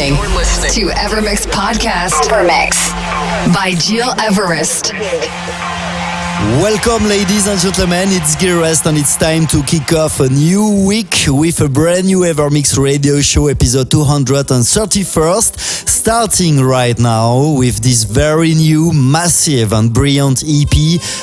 Listening to Evermix Podcast. Evermix by Gil Everest. Welcome, ladies and gentlemen. It's Gil Everest, and it's time to kick off a new week with a brand new Evermix radio show, episode 231st, starting right now with this very new, massive, and brilliant EP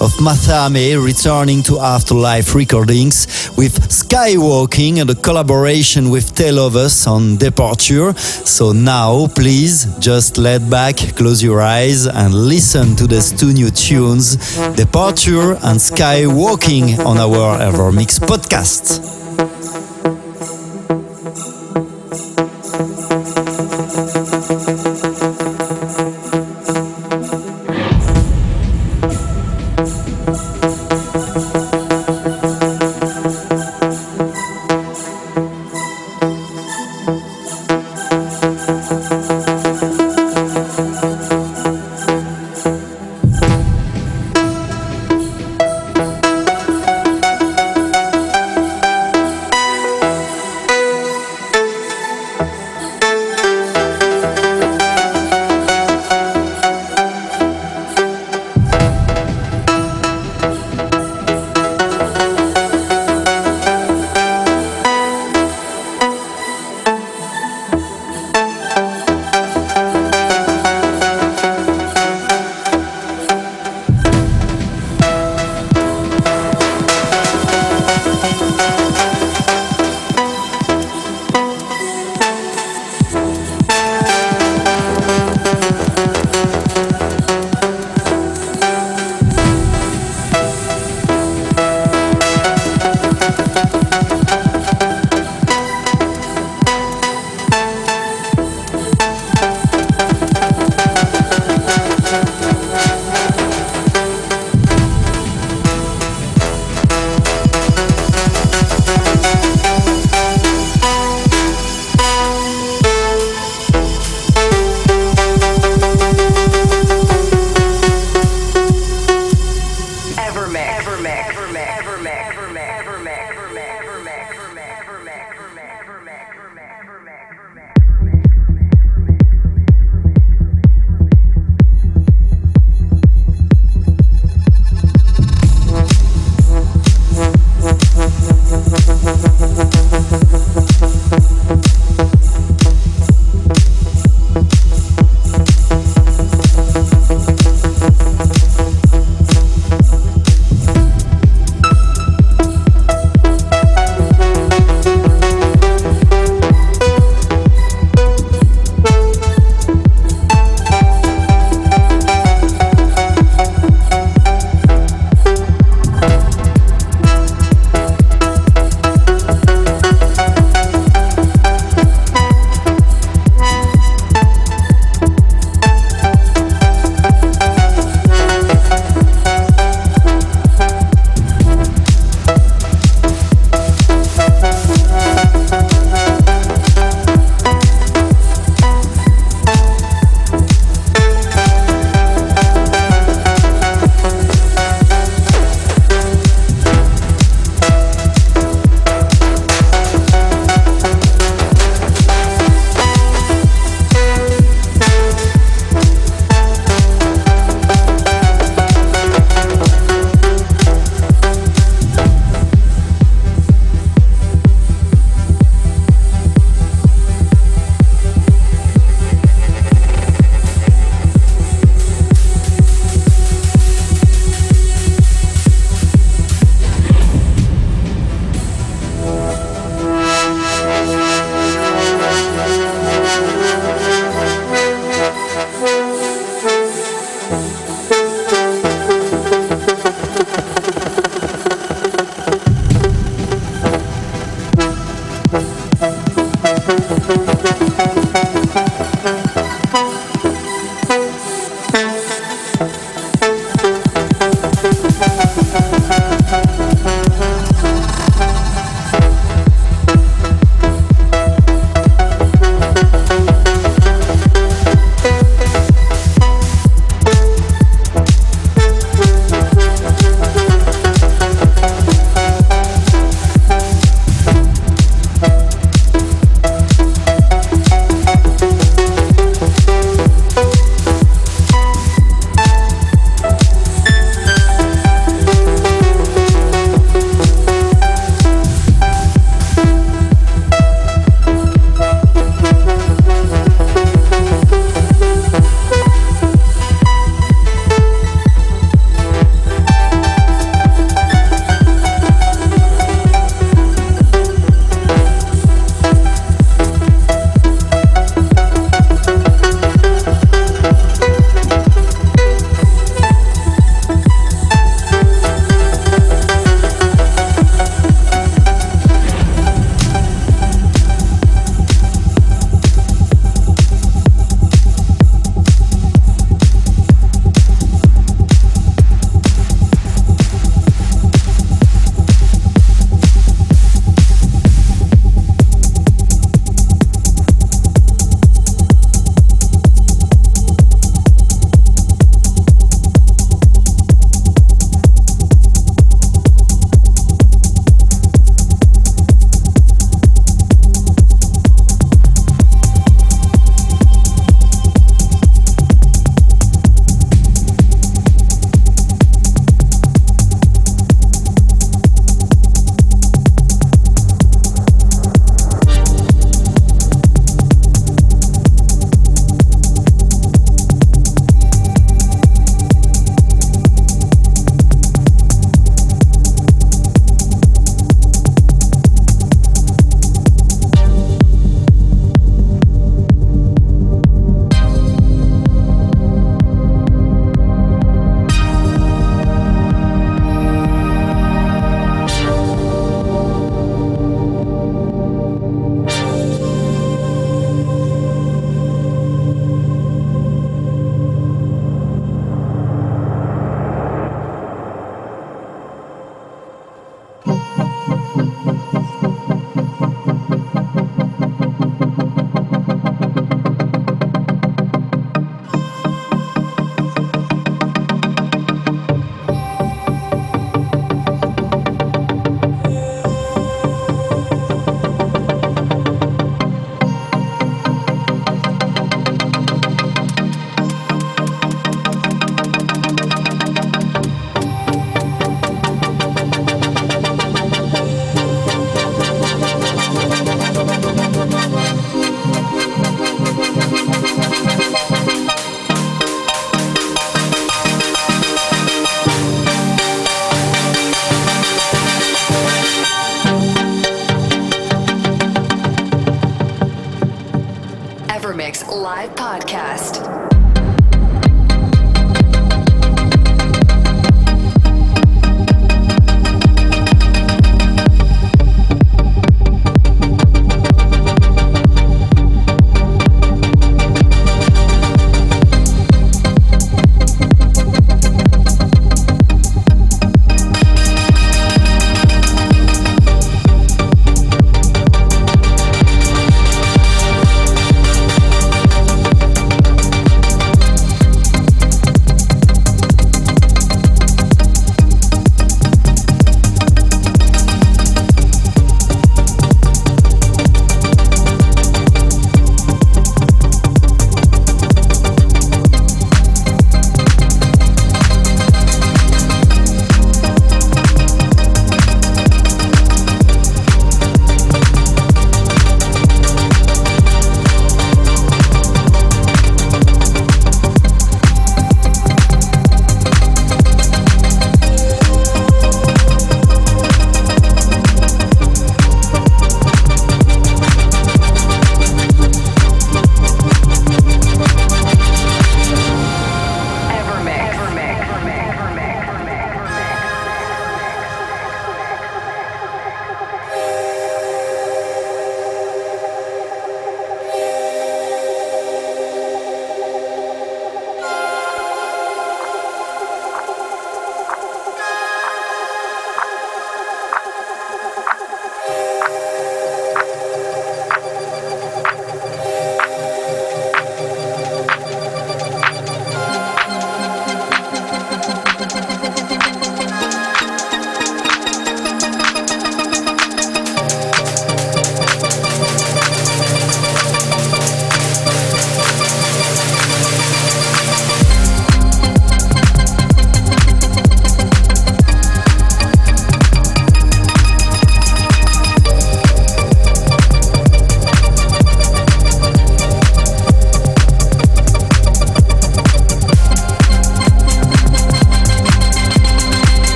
of Mathame returning to Afterlife Recordings with Skywalking and a collaboration with Tale of Us on Departure. So now, please just let back, close your eyes, and listen to these two new tunes. Departure Departure and Skywalking on our Evermix podcast.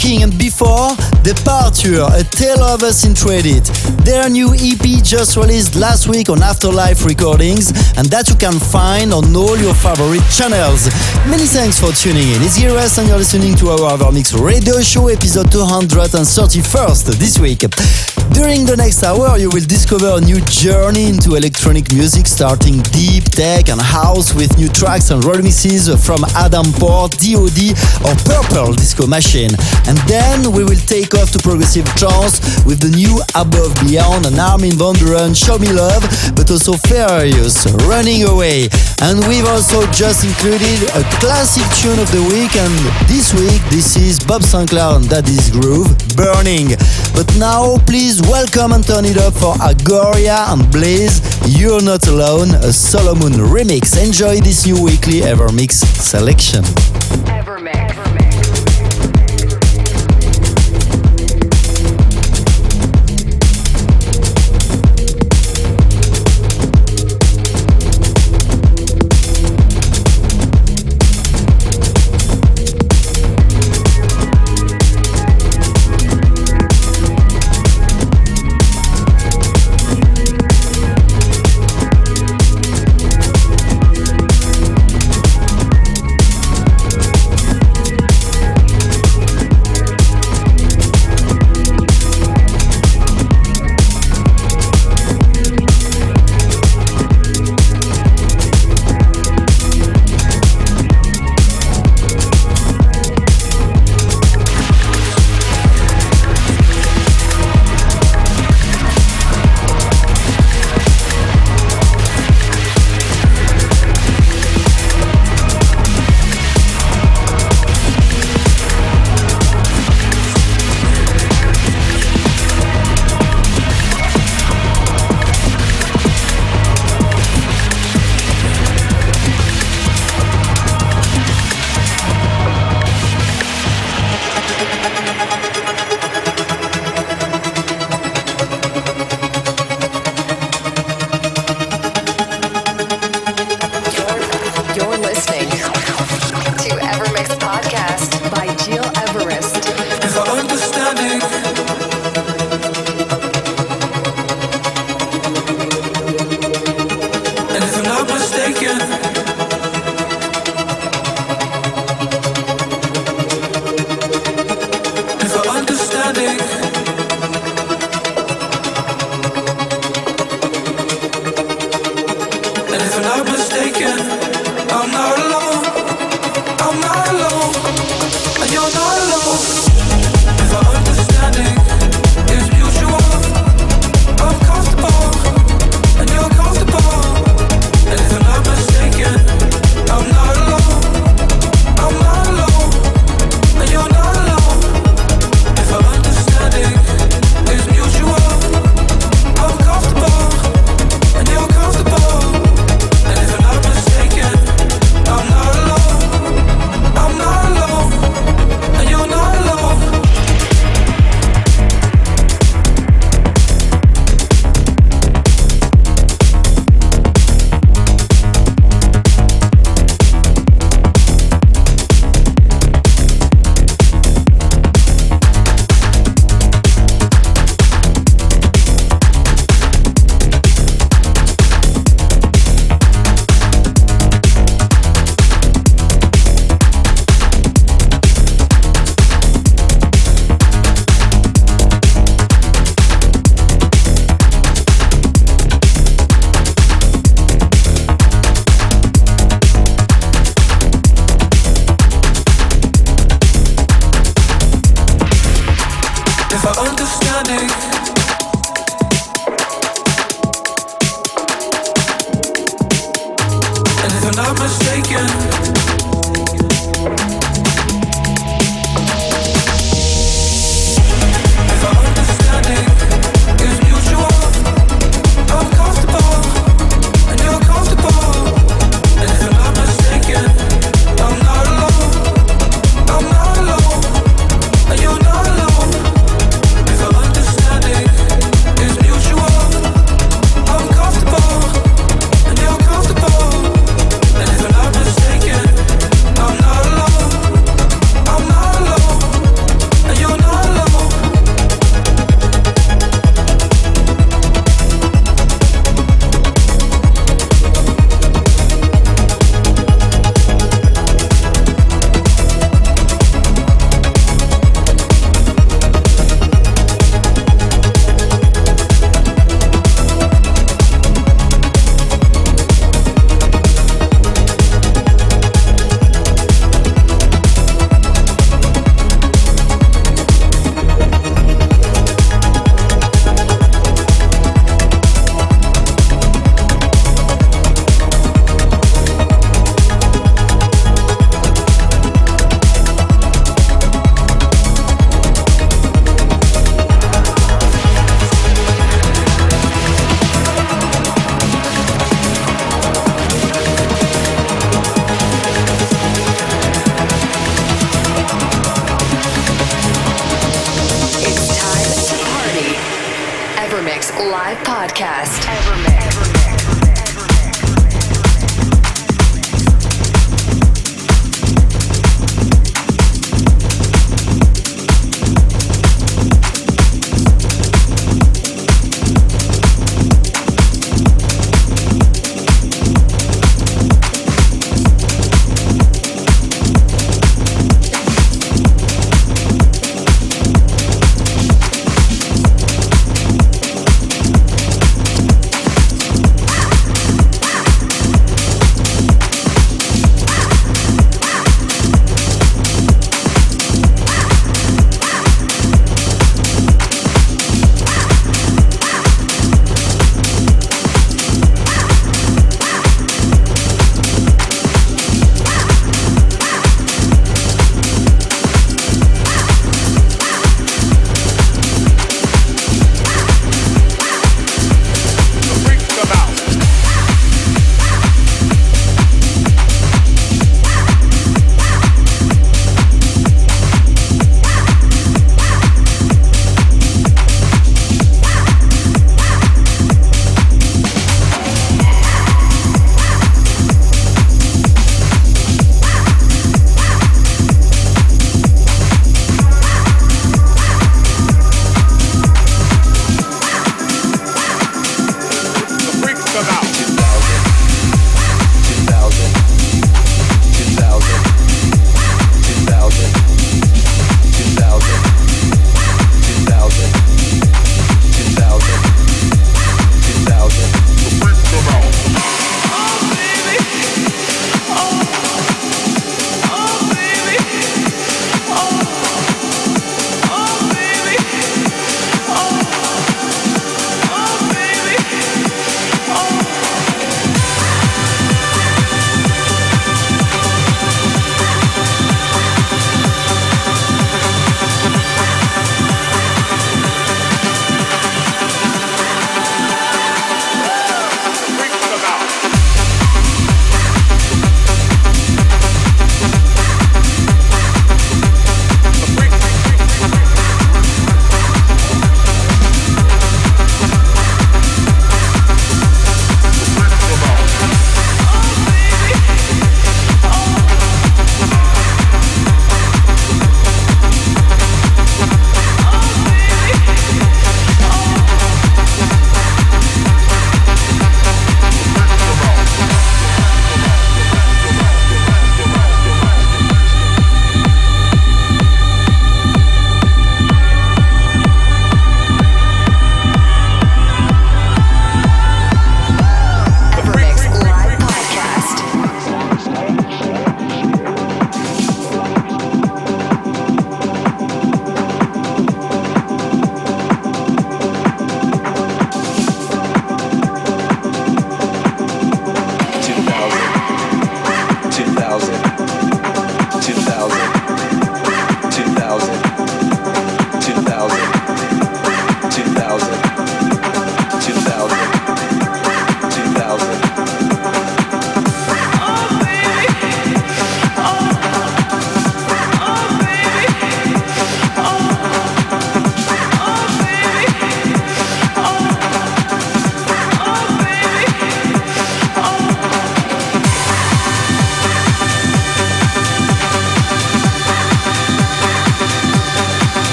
Skywalking, and before Departure, A Tale of Us in Traded. Their new EP just released last week on Afterlife Recordings, and that you can find on all your favorite channels. Many thanks for tuning in. It's Giras, and you're listening to our Evermix radio show, episode 231st this week. During the next hour, you will discover a new journey into electronic music, starting deep tech and house with new tracks and remixes from Adam Port, DOD, or Purple Disco Machine. And then we will take off to progressive trance with the new Above Beyond and Armin van Buuren, Show Me Love, but also Furious, Running Away. And we've also just included a classic tune of the week, and this week this is Bob Sinclar and Daddy's Groove, Burning. But now, please welcome and turn it up for Agoria and Blaze, You're Not Alone, a Solomun remix. Enjoy this new weekly Evermix selection. Evermix.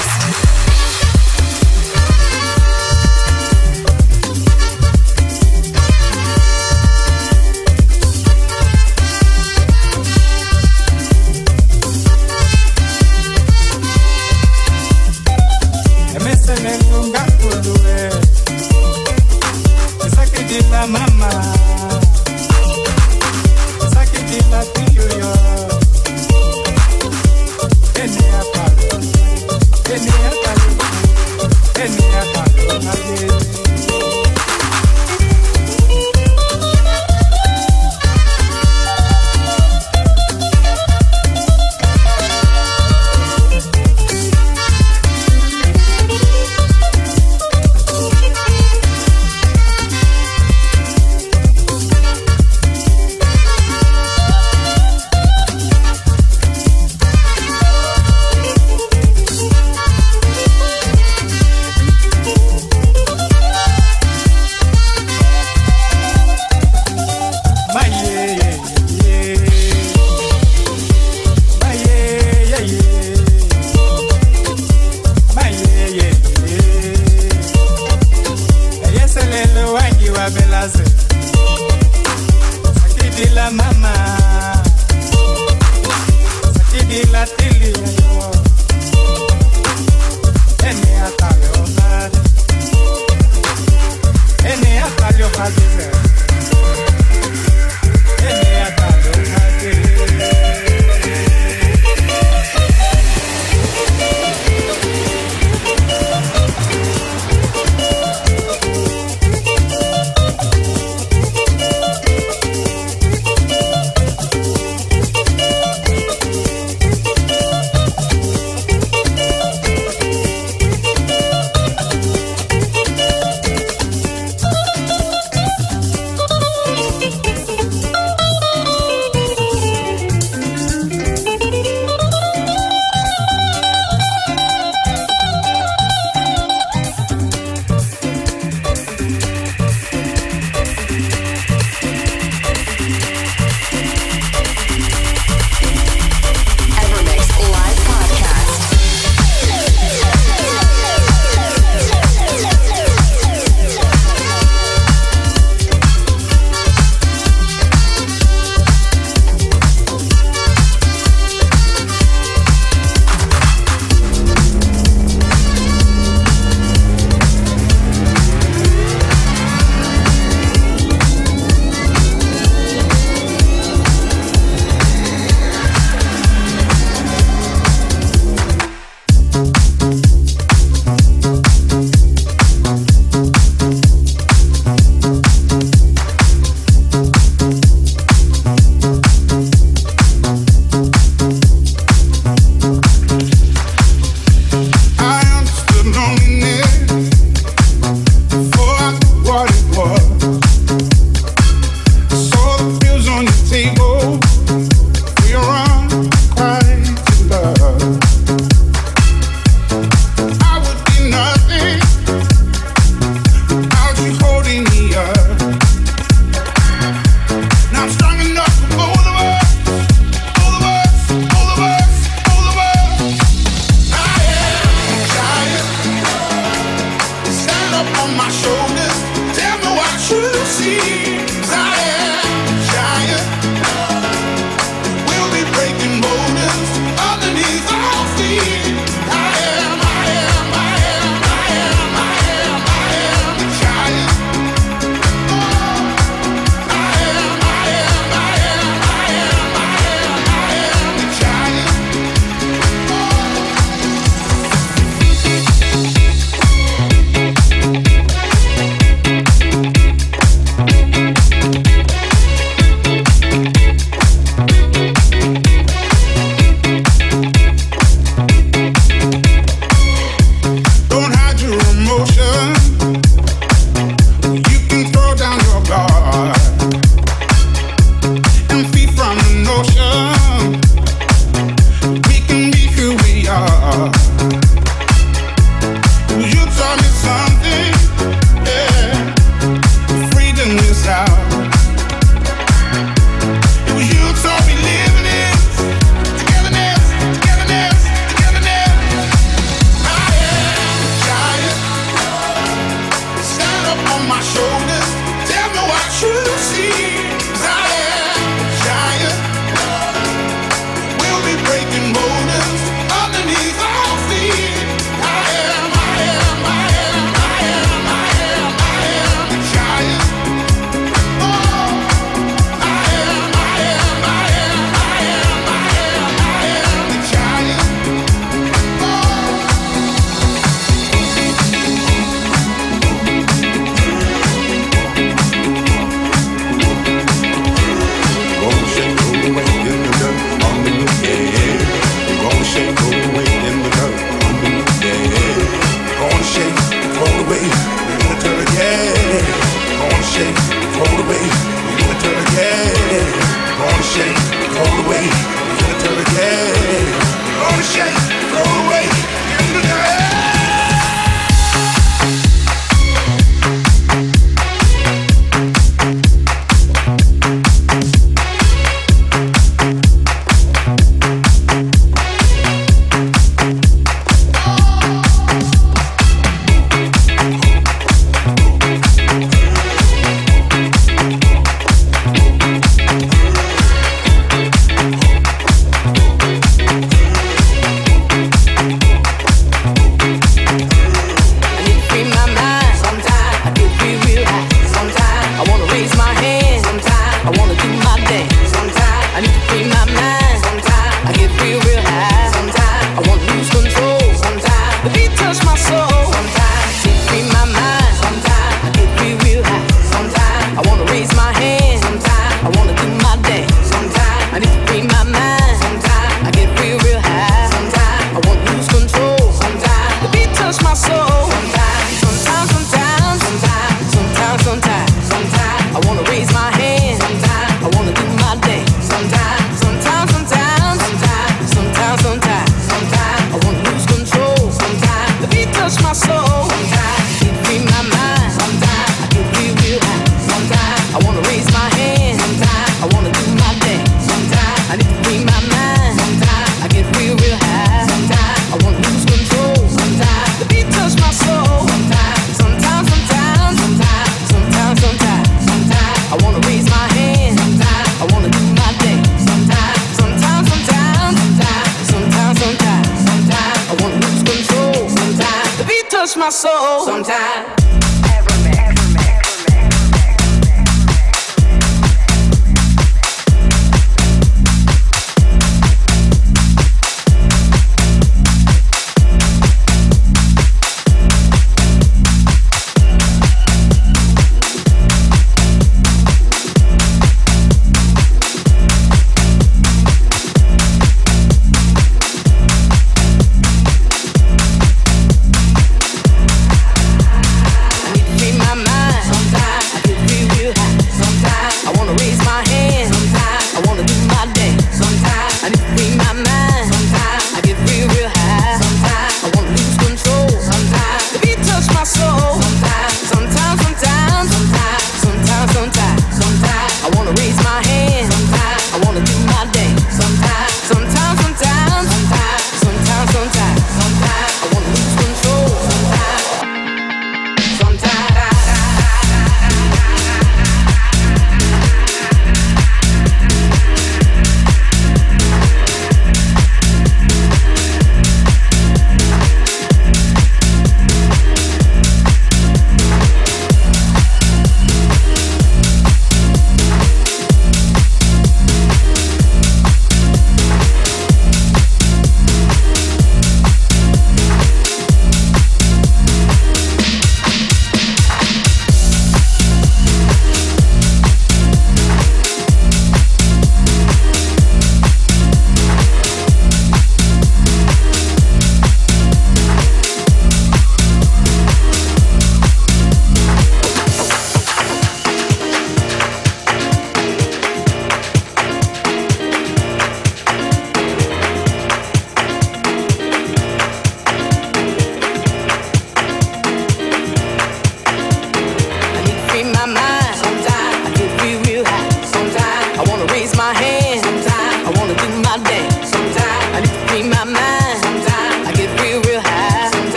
Mama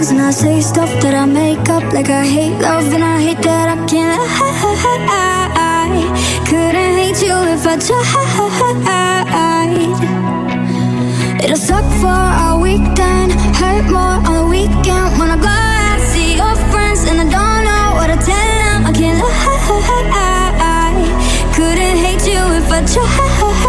drugs and I say stuff that I make up like I hate love and I hate that I can't. I couldn't hate you if I tried. It'll suck for a weekend, hurt more on the weekend when I go out see your friends and I don't know what to tell them. I can't lie. Couldn't hate you if I tried.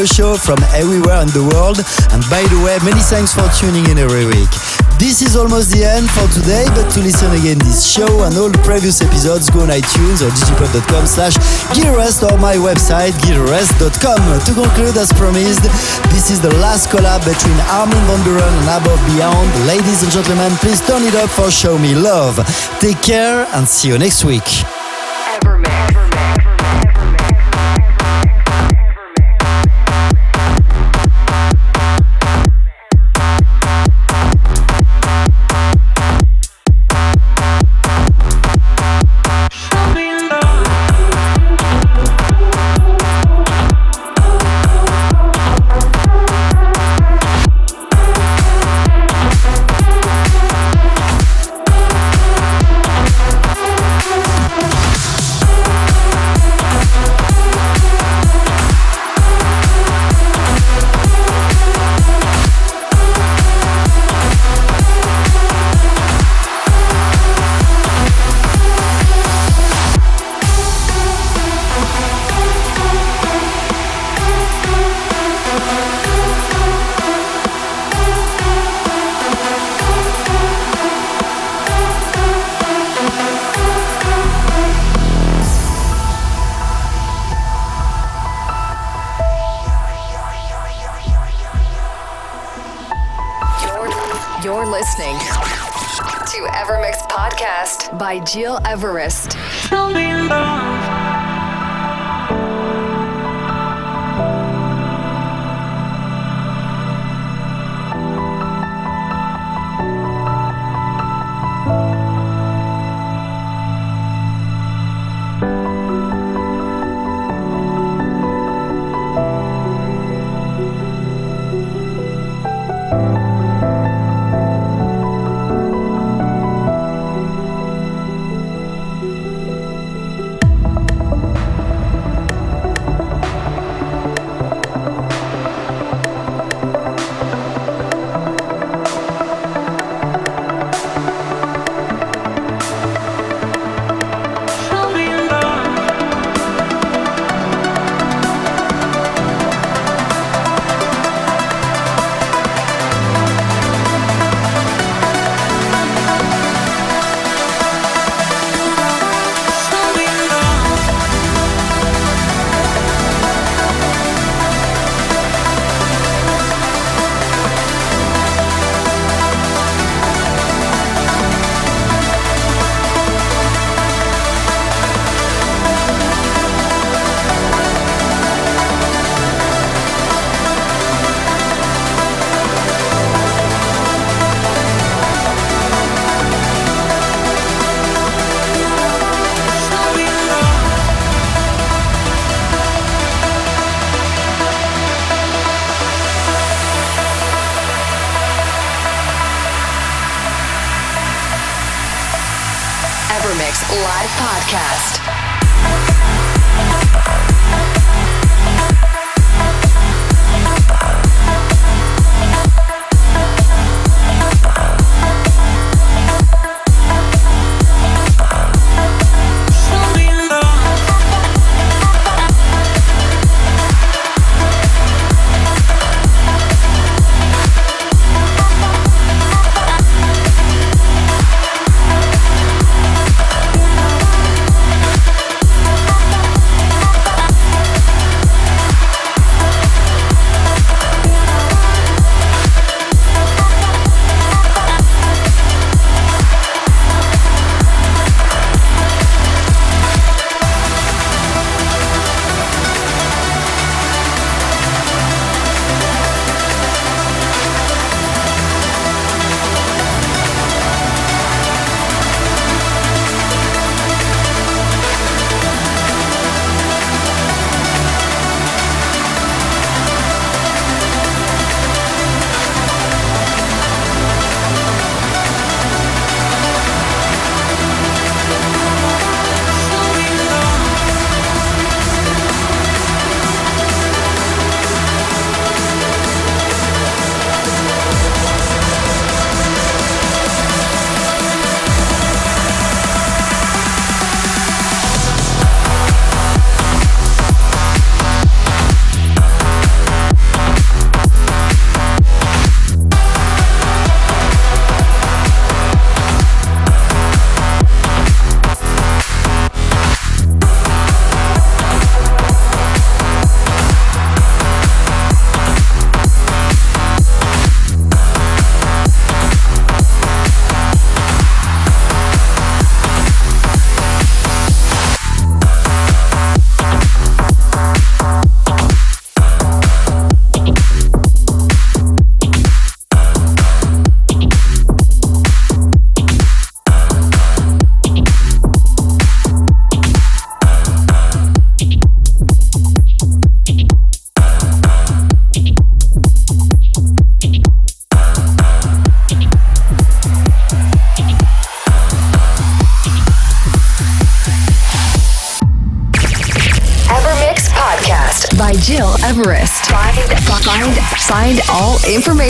Radio show from everywhere in the world. And by the way, many thanks for tuning in every week. This is almost the end for today, but to listen again this show and all the previous episodes, go on iTunes or digipod.com slash Gileverest or my website, gileverest.com. To conclude, as promised, this is the last collab between Armin van Buuren and Above Beyond. Ladies and gentlemen, please turn it up for Show Me Love. Take care and see you next week.